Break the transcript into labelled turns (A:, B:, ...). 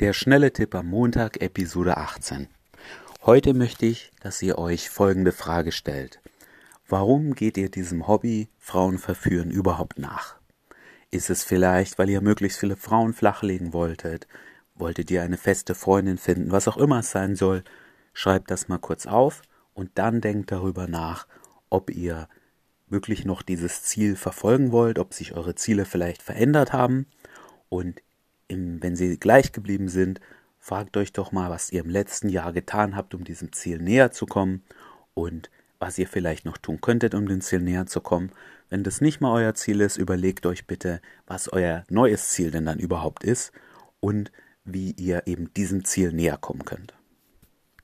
A: Der schnelle Tipp am Montag, Episode 18. Heute möchte ich, dass ihr euch folgende Frage stellt. Warum geht ihr diesem Hobby Frauen verführen überhaupt nach? Ist es vielleicht, weil ihr möglichst viele Frauen flachlegen wolltet? Wolltet ihr eine feste Freundin finden? Was auch immer es sein soll, schreibt das mal kurz auf und dann denkt darüber nach, ob ihr wirklich noch dieses Ziel verfolgen wollt, ob sich eure Ziele vielleicht verändert haben und im, wenn sie gleich geblieben sind, fragt euch doch mal, was ihr im letzten Jahr getan habt, um diesem Ziel näher zu kommen und was ihr vielleicht noch tun könntet, um dem Ziel näher zu kommen. Wenn das nicht mal euer Ziel ist, überlegt euch bitte, was euer neues Ziel denn dann überhaupt ist und wie ihr eben diesem Ziel näher kommen könnt.